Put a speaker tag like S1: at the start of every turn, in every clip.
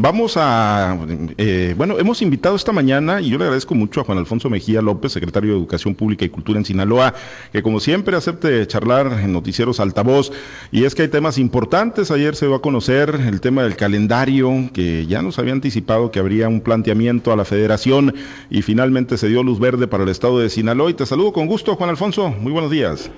S1: Vamos a, eh, bueno, hemos invitado esta mañana y yo le agradezco mucho a Juan Alfonso Mejía López, secretario de Educación Pública y Cultura en Sinaloa, que como siempre acepte charlar en noticieros altavoz. Y es que hay temas importantes. Ayer se va a conocer el tema del calendario, que ya nos había anticipado que habría un planteamiento a la federación y finalmente se dio luz verde para el estado de Sinaloa. Y te saludo con gusto, Juan Alfonso. Muy buenos días.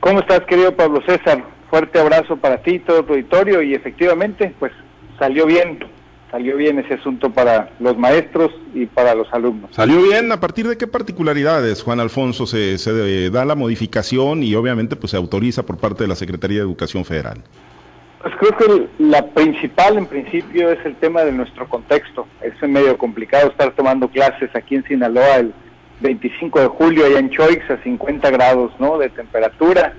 S2: ¿Cómo estás, querido Pablo César? Fuerte abrazo para ti, todo tu auditorio y efectivamente, pues salió bien salió bien ese asunto para los maestros y para los alumnos.
S1: ¿Salió bien? ¿A partir de qué particularidades, Juan Alfonso, se, se da la modificación y obviamente pues se autoriza por parte de la Secretaría de Educación Federal?
S2: Pues creo que la principal en principio es el tema de nuestro contexto. Es medio complicado estar tomando clases aquí en Sinaloa el 25 de julio allá en Choix a 50 grados ¿no? de temperatura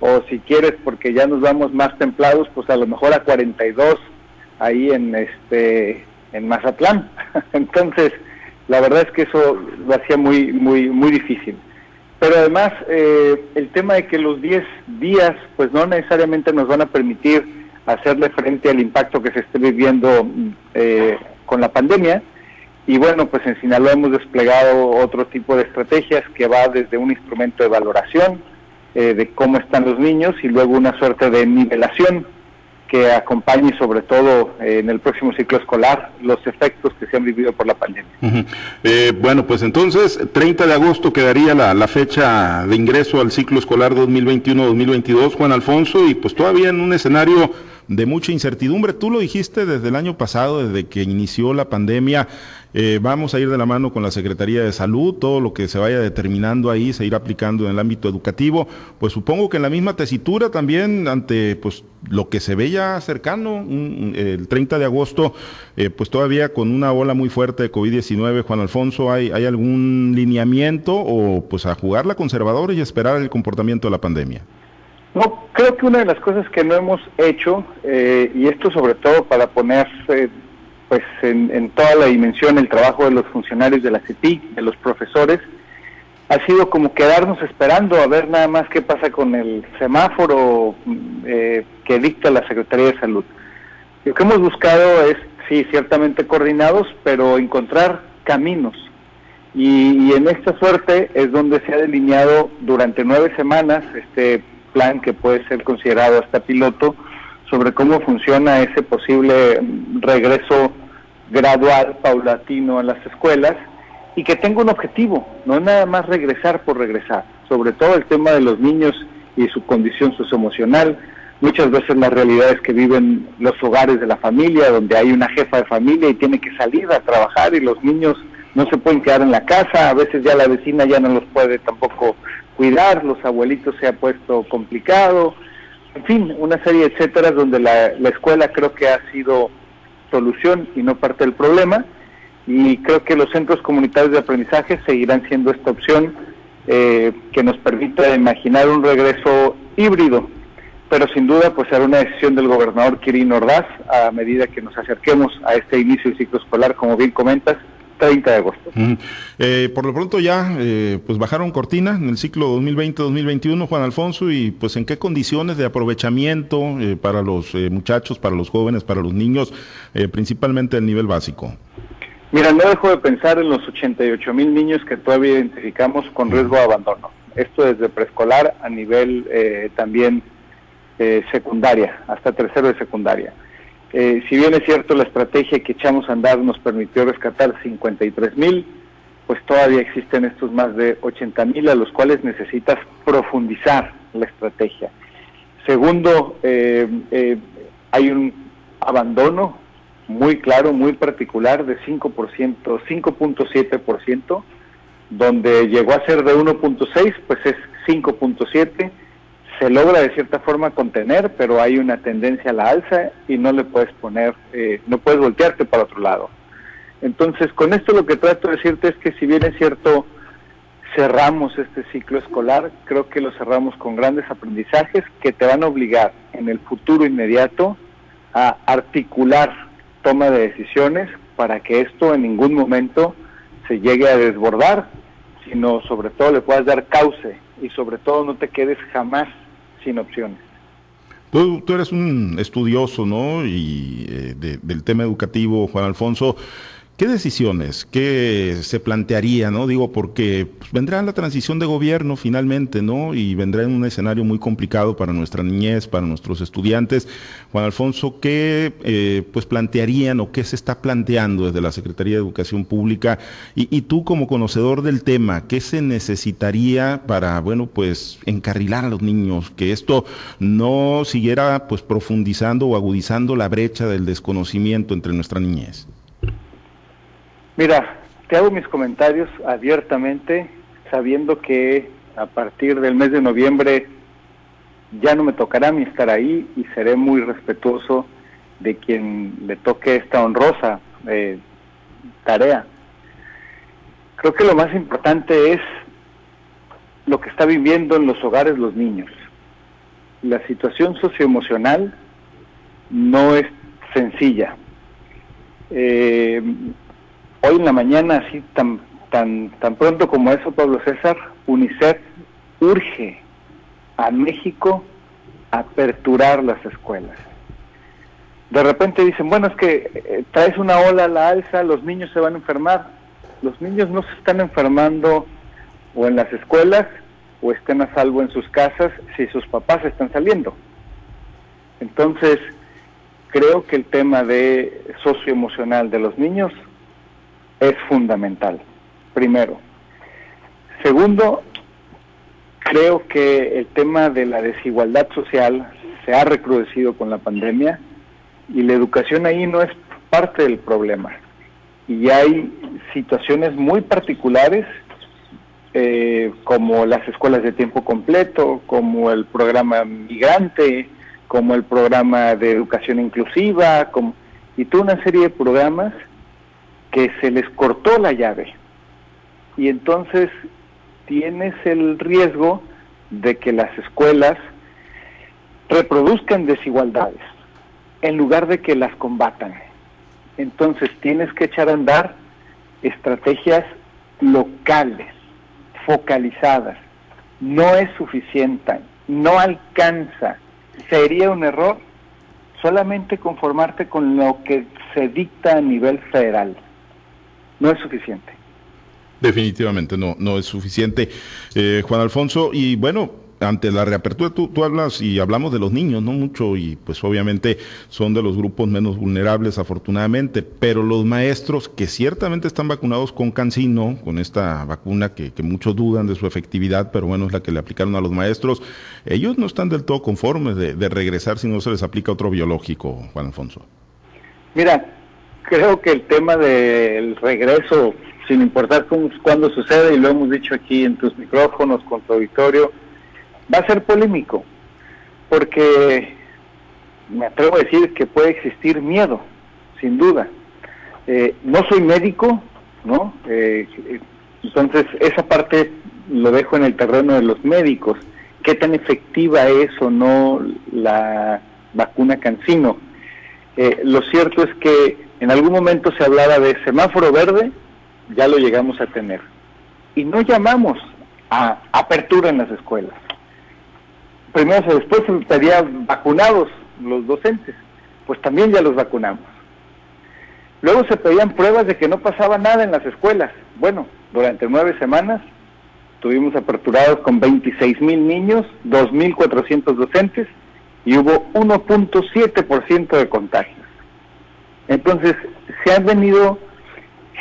S2: o si quieres porque ya nos vamos más templados pues a lo mejor a 42 ahí en este en Mazatlán. Entonces, la verdad es que eso lo hacía muy muy muy difícil. Pero además eh, el tema de que los 10 días pues no necesariamente nos van a permitir hacerle frente al impacto que se esté viviendo eh, con la pandemia. Y bueno, pues en Sinaloa hemos desplegado otro tipo de estrategias que va desde un instrumento de valoración eh, de cómo están los niños y luego una suerte de nivelación que acompañe sobre todo eh, en el próximo ciclo escolar los efectos que se han vivido por la pandemia.
S1: Eh, bueno, pues entonces 30 de agosto quedaría la, la fecha de ingreso al ciclo escolar 2021-2022, Juan Alfonso, y pues todavía en un escenario de mucha incertidumbre. Tú lo dijiste desde el año pasado, desde que inició la pandemia. Eh, vamos a ir de la mano con la Secretaría de Salud, todo lo que se vaya determinando ahí se irá aplicando en el ámbito educativo. Pues supongo que en la misma tesitura también ante pues lo que se ve ya cercano, el 30 de agosto, eh, pues todavía con una ola muy fuerte de COVID-19, Juan Alfonso, ¿hay, ¿hay algún lineamiento o pues a jugarla conservador y esperar el comportamiento de la pandemia?
S2: No, creo que una de las cosas que no hemos hecho, eh, y esto sobre todo para poner pues en, toda la dimensión el trabajo de los funcionarios de la CETIC, de los profesores, ha sido como quedarnos esperando a ver nada más qué pasa con el semáforo eh, que dicta la Secretaría de Salud. Lo que hemos buscado es, sí, ciertamente coordinados, pero encontrar caminos. Y, y en esta suerte es donde se ha delineado durante nueve semanas este plan que puede ser considerado hasta piloto sobre cómo funciona ese posible regreso gradual, paulatino a las escuelas y que tenga un objetivo, no nada más regresar por regresar, sobre todo el tema de los niños y su condición socioemocional, muchas veces las realidades que viven los hogares de la familia, donde hay una jefa de familia y tiene que salir a trabajar y los niños no se pueden quedar en la casa, a veces ya la vecina ya no los puede tampoco cuidar, los abuelitos se ha puesto complicado, en fin, una serie de donde la, la escuela creo que ha sido solución y no parte del problema. Y creo que los centros comunitarios de aprendizaje seguirán siendo esta opción eh, que nos permita imaginar un regreso híbrido, pero sin duda pues será una decisión del gobernador Kirin Ordaz a medida que nos acerquemos a este inicio del ciclo escolar, como bien comentas, 30 de agosto.
S1: Eh, por lo pronto ya, eh, pues bajaron cortina en el ciclo 2020-2021, Juan Alfonso, y pues en qué condiciones de aprovechamiento eh, para los muchachos, para los jóvenes, para los niños, principalmente el nivel básico.
S2: Mira, no dejo de pensar en los 88 mil niños que todavía identificamos con riesgo de abandono. Esto desde preescolar a nivel también secundaria, hasta tercero de secundaria. Eh, si bien es cierto la estrategia que echamos a andar nos permitió rescatar 53 mil, pues todavía existen estos más de 80 mil a los cuales necesitas profundizar la estrategia. Segundo, eh, eh, hay un abandono muy claro, muy particular de 5%, 5.7%, donde llegó a ser de 1.6, pues es 5.7% se logra de cierta forma contener, pero hay una tendencia a la alza y no le puedes poner, eh, no puedes voltearte para otro lado. Entonces, con esto lo que trato de decirte es que si bien es cierto, cerramos este ciclo escolar, creo que lo cerramos con grandes aprendizajes que te van a obligar en el futuro inmediato a articular toma de decisiones para que esto en ningún momento se llegue a desbordar, sino sobre todo le puedas dar cauce y sobre todo no te quedes jamás sin opciones.
S1: Tú, eres un estudioso, ¿no? Y eh, del tema educativo, Juan Alfonso. ¿Qué decisiones, qué se plantearía, no? Digo, porque pues, vendrá la transición de gobierno finalmente, ¿no? Y vendrá en un escenario muy complicado para nuestra niñez, para nuestros estudiantes. Juan Alfonso, ¿qué eh, pues plantearían o qué se está planteando desde la Secretaría de Educación Pública? Y, y, tú como conocedor del tema, ¿qué se necesitaría para, bueno, pues encarrilar a los niños, que esto no siguiera pues profundizando o agudizando la brecha del desconocimiento entre nuestra niñez?
S2: Mira, te hago mis comentarios abiertamente, sabiendo que a partir del mes de noviembre ya no me tocará a mí estar ahí y seré muy respetuoso de quien le toque esta honrosa eh, tarea. Creo que lo más importante es lo que está viviendo en los hogares los niños. La situación socioemocional no es sencilla. Eh, hoy en la mañana, así tan, tan, tan pronto como eso, Pablo César, UNICEF urge a México aperturar las escuelas. De repente dicen, bueno, es que eh, traes una ola a la alza, los niños se van a enfermar. Los niños no se están enfermando o en las escuelas o estén a salvo en sus casas si sus papás están saliendo. Entonces, creo que el tema de socioemocional de los niños es fundamental, primero. Segundo, creo que el tema de la desigualdad social se ha recrudecido con la pandemia y la educación ahí no es parte del problema. Y hay situaciones muy particulares eh, como las escuelas de tiempo completo, como el programa migrante, como el programa de educación inclusiva, como, y toda una serie de programas que se les cortó la llave. Y entonces tienes el riesgo de que las escuelas reproduzcan desigualdades en lugar de que las combatan. Entonces tienes que echar a andar estrategias locales, focalizadas. No es suficiente, no alcanza. Sería un error solamente conformarte con lo que se dicta a nivel federal no es suficiente.
S1: Definitivamente no, no es suficiente. Eh, Juan Alfonso, y bueno, ante la reapertura tú, tú, hablas y hablamos de los niños, no mucho, y pues obviamente son de los grupos menos vulnerables afortunadamente, pero los maestros que ciertamente están vacunados con Cancino, con esta vacuna que, muchos dudan de su efectividad, pero bueno, es la que le aplicaron a los maestros, ellos no están del todo conformes de, de regresar si no se les aplica otro biológico, Juan Alfonso.
S2: Mira, creo que el tema del regreso, sin importar cuándo sucede, y lo hemos dicho aquí en tus micrófonos, con tu auditorio, va a ser polémico, porque me atrevo a decir que puede existir miedo, sin duda. Eh, no soy médico, ¿no? Eh, entonces, esa parte lo dejo en el terreno de los médicos. ¿Qué tan efectiva es o no la vacuna Cancino? Eh, lo cierto es que en algún momento se hablaba de semáforo verde, ya lo llegamos a tener. Y no llamamos a apertura en las escuelas. Primero, después se pedía vacunados los docentes, pues también ya los vacunamos. Luego se pedían pruebas de que no pasaba nada en las escuelas. Bueno, durante nueve semanas tuvimos aperturados con 26 mil niños, 2.400 docentes y hubo 1.7% de contagios. Entonces, se han venido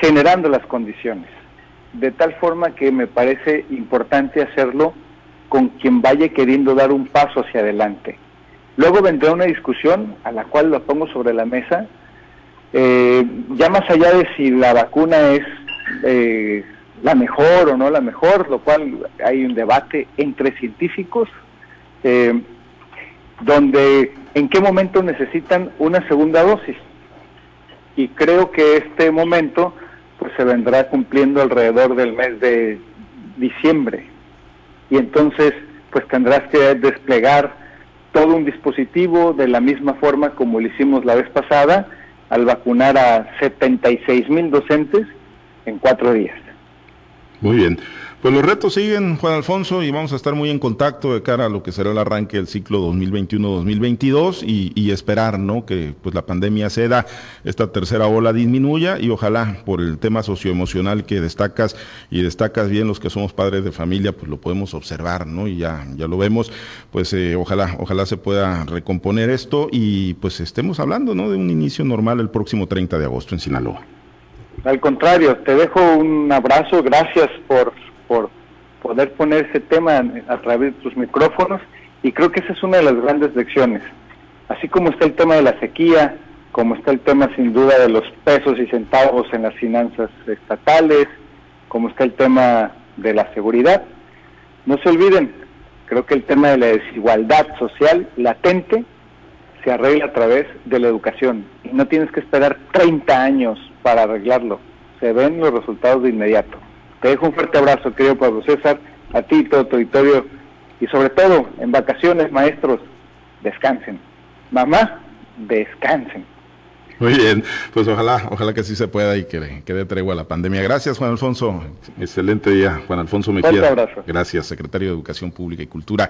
S2: generando las condiciones, de tal forma que me parece importante hacerlo con quien vaya queriendo dar un paso hacia adelante. Luego vendrá una discusión a la cual lo pongo sobre la mesa, eh, ya más allá de si la vacuna es eh, la mejor o no la mejor, lo cual hay un debate entre científicos, eh, donde en qué momento necesitan una segunda dosis y creo que este momento pues se vendrá cumpliendo alrededor del mes de diciembre y entonces pues tendrás que desplegar todo un dispositivo de la misma forma como lo hicimos la vez pasada al vacunar a 76 mil docentes en cuatro días.
S1: Muy bien. Pues los retos siguen, Juan Alfonso, y vamos a estar muy en contacto de cara a lo que será el arranque del ciclo 2021-2022 y, y, esperar, ¿no? Que pues la pandemia ceda, esta tercera ola disminuya y ojalá por el tema socioemocional que destacas y destacas bien los que somos padres de familia, pues lo podemos observar, ¿no? Y ya, ya lo vemos, pues eh, ojalá, ojalá se pueda recomponer esto y pues estemos hablando, ¿no? De un inicio normal el próximo 30 de agosto en Sinaloa.
S2: Al contrario, te dejo un abrazo, gracias por por poder poner ese tema a través de tus micrófonos y creo que esa es una de las grandes lecciones. Así como está el tema de la sequía, como está el tema sin duda de los pesos y centavos en las finanzas estatales, como está el tema de la seguridad, no se olviden, creo que el tema de la desigualdad social latente se arregla a través de la educación y no tienes que esperar 30 años para arreglarlo, se ven los resultados de inmediato. Te dejo un fuerte abrazo, querido Pablo César, a ti y todo tu auditorio, y sobre todo, en vacaciones, maestros, descansen. Mamá, descansen.
S1: Muy bien, pues ojalá, ojalá que sí se pueda y que, que dé tregua a la pandemia. Gracias, Juan Alfonso. Excelente día, Juan Alfonso Mejía.
S2: Fuerte abrazo.
S1: Gracias, secretario de Educación Pública y Cultura.